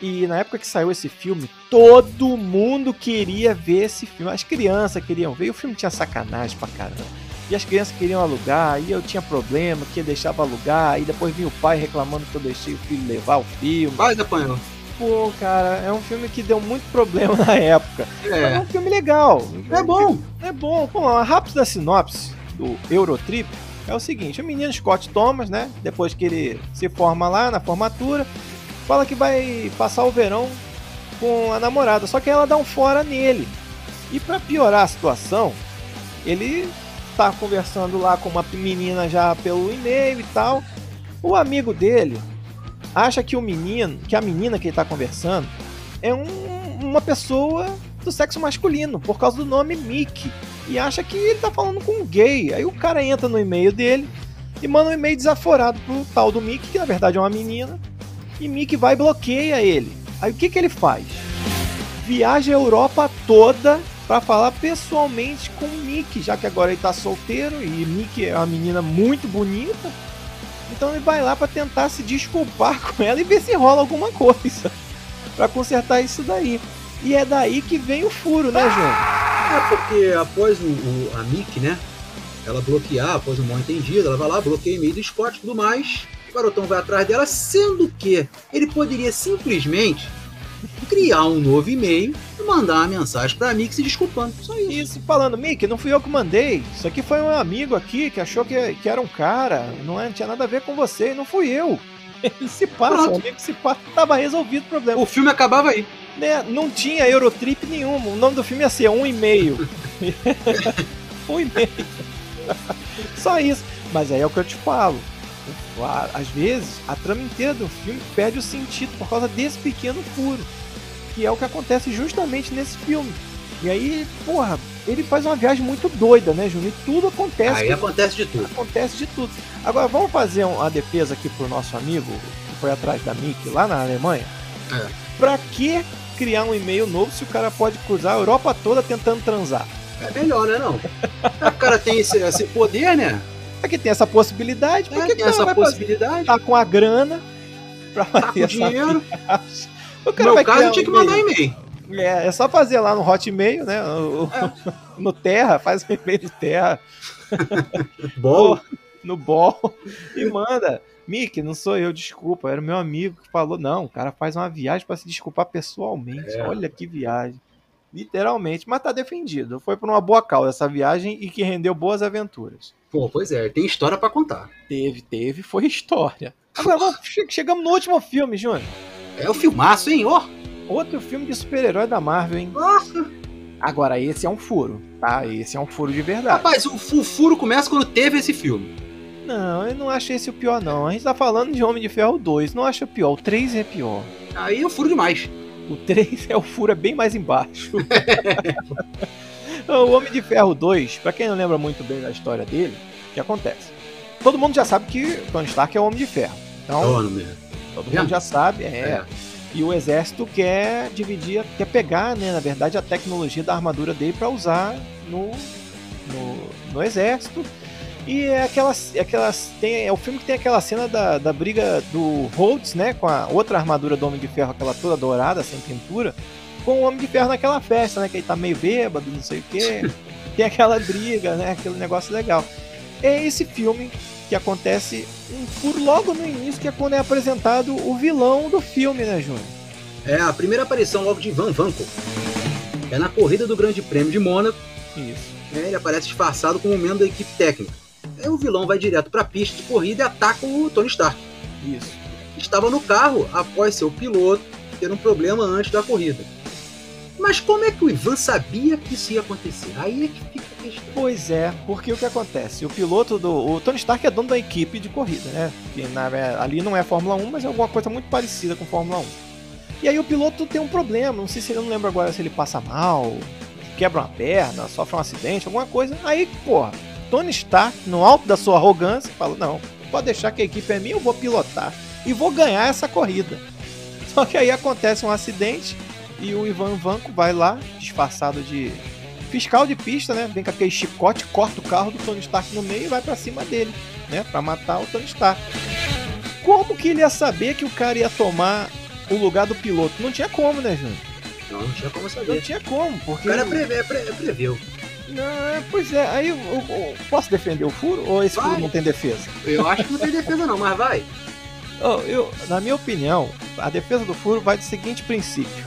e na época que saiu esse filme, todo mundo queria ver esse filme. As crianças queriam ver, e o filme tinha sacanagem pra caramba. E as crianças queriam alugar, e eu tinha problema, que deixava alugar, e depois vinha o pai reclamando que eu deixei o filho levar o filme. quase apanhou. Pô, cara, é um filme que deu muito problema (laughs) na época. Mas é É, um filme legal. é bom. É bom. Bom, a rápida sinopse do Eurotrip é o seguinte: o menino Scott Thomas, né? Depois que ele se forma lá na formatura, fala que vai passar o verão com a namorada, só que ela dá um fora nele. E pra piorar a situação, ele tá conversando lá com uma menina já pelo e-mail e tal. O amigo dele acha que o menino, que a menina que ele tá conversando é um- uma pessoa do sexo masculino, por causa do nome Mickey. E acha que ele tá falando com um gay. Aí o cara entra no e-mail dele e manda um e-mail desaforado pro tal do Mickey, que na verdade é uma menina. E Mickey vai e bloqueia ele. Aí o que, que ele faz? Viaja a Europa toda para falar pessoalmente com o Mickey, já que agora ele tá solteiro e Mickey é uma menina muito bonita. Então ele vai lá para tentar se desculpar (laughs) com ela e ver se rola alguma coisa para consertar isso daí. E é daí que vem o furo, né, João? É porque após o, o- a Mickey, né? Ela bloquear, após o mal entendido, ela vai lá, bloqueia o e-mail do Scott e tudo mais. O garotão vai atrás dela, sendo que ele poderia simplesmente criar um novo e-mail e mandar uma mensagem pra Mickey se desculpando. Só isso. Isso, falando, Mickey, não fui eu que mandei. Isso aqui foi um amigo aqui que achou que, que era um cara. Não, é- não tinha nada a ver com você, não fui eu. Ele se passa, Pronto. o amigo se passa, tava resolvido o problema. O filme acabava aí. Né, Não tinha Eurotrip nenhuma. O nome do filme ia ser um e-mail. (laughs) um e-mail. Só isso. Mas aí é o que eu te falo. Às vezes, a trama inteira do filme perde o sentido por causa desse pequeno furo. Que é o que acontece justamente nesse filme. E aí, porra, ele faz uma viagem muito doida, né? E tudo acontece. Aí acontece de tudo. Acontece de tudo. Agora, vamos fazer uma defesa aqui pro nosso amigo que foi atrás da Mickey lá na Alemanha? É. Pra que criar um e-mail novo se o cara pode cruzar a Europa toda tentando transar? É melhor, né não? O cara tem esse, esse poder, né? Aqui tem essa possibilidade, por É, que tem que essa vai fazer? possibilidade. Tá com a grana pra Tá fazer com essa dinheiro. viagem. O No cara meu vai caso, eu tinha que um mandar e-mail. É, é só fazer lá no Hotmail, né? o- É. (laughs) No Terra, faz um e-mail de Terra, (laughs) Bom, (laughs) no Ball e manda. Mickey, não sou eu, desculpa, era o meu amigo que falou. Não, o cara faz uma viagem pra se desculpar pessoalmente. É. Olha que viagem. Literalmente, mas tá defendido. Foi por uma boa causa essa viagem e que rendeu boas aventuras. pô, pois é, tem história pra contar. Teve, teve, foi história. Agora vamos, chegamos no último filme, Júnior. É o filmaço, hein? Ó, Outro filme de super-herói da Marvel, hein? nossa. Agora, esse é um furo, tá? Esse é um furo de verdade. Rapaz, o fu- furo começa quando teve esse filme. Não, eu não acho esse o pior, não. A gente tá falando de Homem de Ferro 2, não acho pior. O 3 é pior. Aí é o furo demais. O 3 (laughs) é o furo, é bem mais embaixo. o Homem de Ferro 2, pra quem não lembra muito bem da história dele, o que acontece? Todo mundo já sabe que Tony Stark é o Homem de Ferro. Então, mesmo. todo É. mundo já sabe, é. E o exército quer dividir, quer pegar, né, na verdade, a tecnologia da armadura dele pra usar no, no, no exército. E é aquelas, é aquelas tem, é o filme que tem aquela cena da, da briga do Rhodes, né, com a outra armadura do Homem de Ferro, aquela toda dourada, sem pintura, com o Homem de Ferro naquela festa, né, que ele tá meio bêbado, não sei o quê. (laughs) tem aquela briga, né, aquele negócio legal. É esse filme que acontece furo logo no início, que é quando é apresentado o vilão do filme, né, Júnior? É a primeira aparição logo de Van Vankel. É na corrida do Grande Prêmio de Mônaco, Isso. É, ele aparece disfarçado como membro da equipe técnica. Aí o vilão vai direto para a pista de corrida e ataca o Tony Stark. Isso. Estava no carro após seu piloto ter um problema antes da corrida. Mas como é que o Ivan sabia que isso ia acontecer? Aí é que fica a questão. Pois é, porque o que acontece? O piloto do. O Tony Stark é dono da equipe de corrida, né? Que na, ali não é Fórmula 1, mas é alguma coisa muito parecida com Fórmula 1. E aí o piloto tem um problema, não sei se ele não lembra agora se ele passa mal, quebra uma perna, sofre um acidente, alguma coisa. Aí, porra, Tony Stark, no alto da sua arrogância, fala: Não, pode deixar que a equipe é minha, eu vou pilotar e vou ganhar essa corrida. (laughs) Só que aí acontece um acidente e o Ivan Vanco vai lá, disfarçado de fiscal de pista, né? Vem com aquele chicote, corta o carro do Tony Stark no meio e vai para cima dele, né? Para matar o Tony Stark. Como que ele ia saber que o cara ia tomar o lugar do piloto? Não tinha como, né, Júnior? Não, não tinha como saber. Não tinha como, porque. O cara preve, pre, previu. Não, é, pois é, aí eu, eu, eu, posso defender o furo ou esse Vai. furo não tem defesa? Eu acho que não tem defesa não, mas vai. (laughs) Oh, eu, na minha opinião, a defesa do furo vai do seguinte princípio.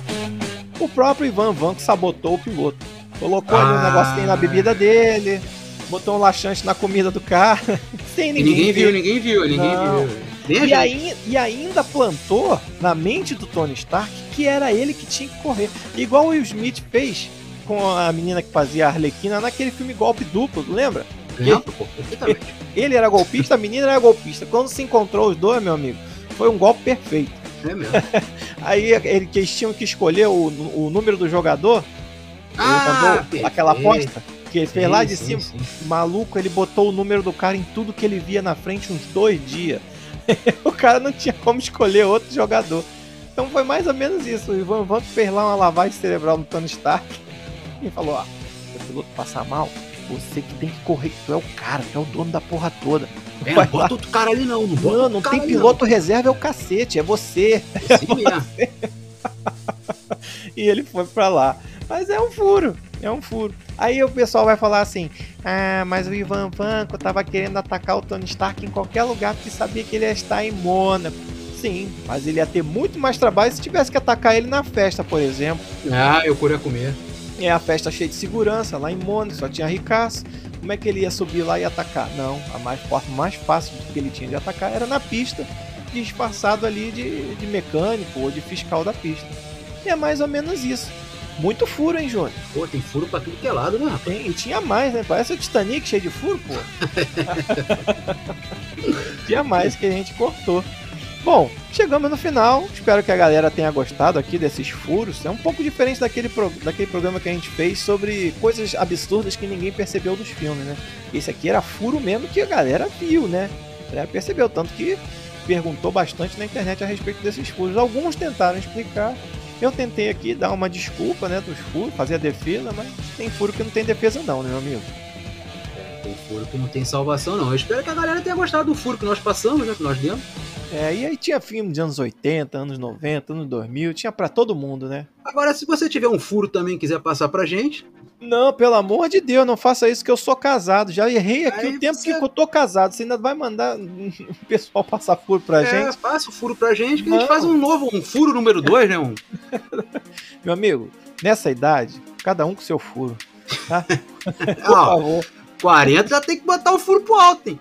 O próprio Ivan Vanco sabotou o piloto. Colocou ali um Ah. negocinho na bebida dele, botou um laxante na comida do cara, (laughs) sem E ninguém, ninguém ver. viu, ninguém viu, ninguém Não. viu. E, aí, e ainda plantou na mente do Tony Stark que era ele que tinha que correr. Igual o Will Smith fez com a menina que fazia a Arlequina naquele filme Golpe Duplo, lembra? Lembro, pô, perfeitamente. Ele era golpista, a menina era golpista. Quando se encontrou os dois, meu amigo, foi um golpe perfeito. É mesmo. (laughs) Aí ele, eles tinham que escolher o, o número do jogador, ele Ah, mandou aquela aposta que ele fez lá de Sim, cima. sim, sim. Maluco, ele botou o número do cara em tudo que ele via na frente uns dois dias. (laughs) o cara não tinha como escolher outro jogador. Então foi mais ou menos isso. O Ivan Vanco fez lá uma lavagem cerebral no Tony Stark e falou: Ó, se o piloto passar mal, você que tem que correr, tu é o cara, tu é o dono da porra toda. É, não bota outro cara ali não, não bota Não, outro não tem piloto reserva, é o cacete, é você. Não. Assim (laughs) mesmo. E ele foi pra lá. Mas é um furo, é um furo. Aí o pessoal vai falar assim: Ah, mas o Ivan Vanko tava querendo atacar o Tony Stark em qualquer lugar porque sabia que ele ia estar em Mônaco. Sim, mas ele ia ter muito mais trabalho se tivesse que atacar ele na festa, por exemplo. Ah, eu queria comer. É a festa cheia de segurança, lá em Mônaco, só tinha ricaço. Como é que ele ia subir lá e atacar? Não, a mais, forma mais fácil que ele tinha de atacar era na pista, disfarçado ali de, de mecânico ou de fiscal da pista. E é mais ou menos isso. Muito furo, hein, Júnior? Pô, tem furo pra tudo que é lado, né, rapaz? Tem- e tinha mais, né? Parece o Titanic cheio de furo, pô. (laughs) (laughs) tinha mais que a gente cortou. Bom, chegamos no final. Espero que a galera tenha gostado aqui desses furos. É um pouco diferente daquele, pro- daquele programa que a gente fez sobre coisas absurdas que ninguém percebeu dos filmes, né? Esse aqui era furo mesmo que a galera viu, né? A galera percebeu, tanto que perguntou bastante na internet a respeito desses furos. Alguns tentaram explicar. Eu tentei aqui dar uma desculpa, né, dos furos, fazer a defesa, mas tem furo que não tem defesa não, né, meu amigo? Tem furo que não tem salvação, não. Eu espero que a galera tenha gostado do furo que nós passamos, né? Que nós demos. É, e aí tinha filme de anos 80, anos 90, anos 2000, tinha pra todo mundo, né? Agora, se você tiver um furo também e quiser passar pra gente, Não, pelo amor de Deus, não faça isso que eu sou casado. Já errei aqui Aí o tempo você- que eu tô casado. Você ainda vai mandar (laughs) o pessoal passar furo pra é, gente? passa o furo pra gente, que a gente Não. faz um novo, um furo número 2, né? Um... (laughs) Meu amigo, nessa idade, cada um com seu furo, tá? (laughs) Por favor. 40 já tem que botar o furo pro alto, hein?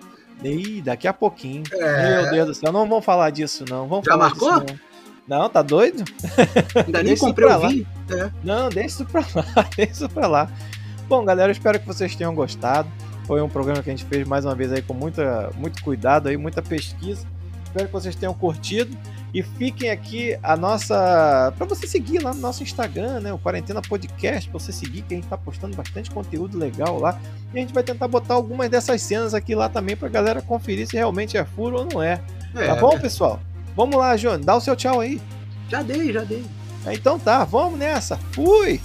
Ih, daqui a pouquinho. É. Meu Deus do céu, não vamos falar disso não. Vamos Já falar marcou? disso não. Não, tá doido? Ainda (laughs) nem comprei pra o lá. vinho. Não, deixa isso pra lá, (laughs) deixa isso pra lá. Bom, galera, espero que vocês tenham gostado. Foi um programa que a gente fez mais uma vez aí com muita, muito cuidado aí, muita pesquisa. Espero que vocês tenham curtido e fiquem aqui a nossa para você seguir lá no nosso Instagram, né, o Quarentena Podcast, pra você seguir que a gente tá postando bastante conteúdo legal lá. E a gente vai tentar botar algumas dessas cenas aqui lá também pra galera conferir se realmente é furo ou não é. É, Tá bom, pessoal? Vamos lá, João, dá o seu tchau aí. Já dei, já dei. Então tá, vamos nessa. Fui.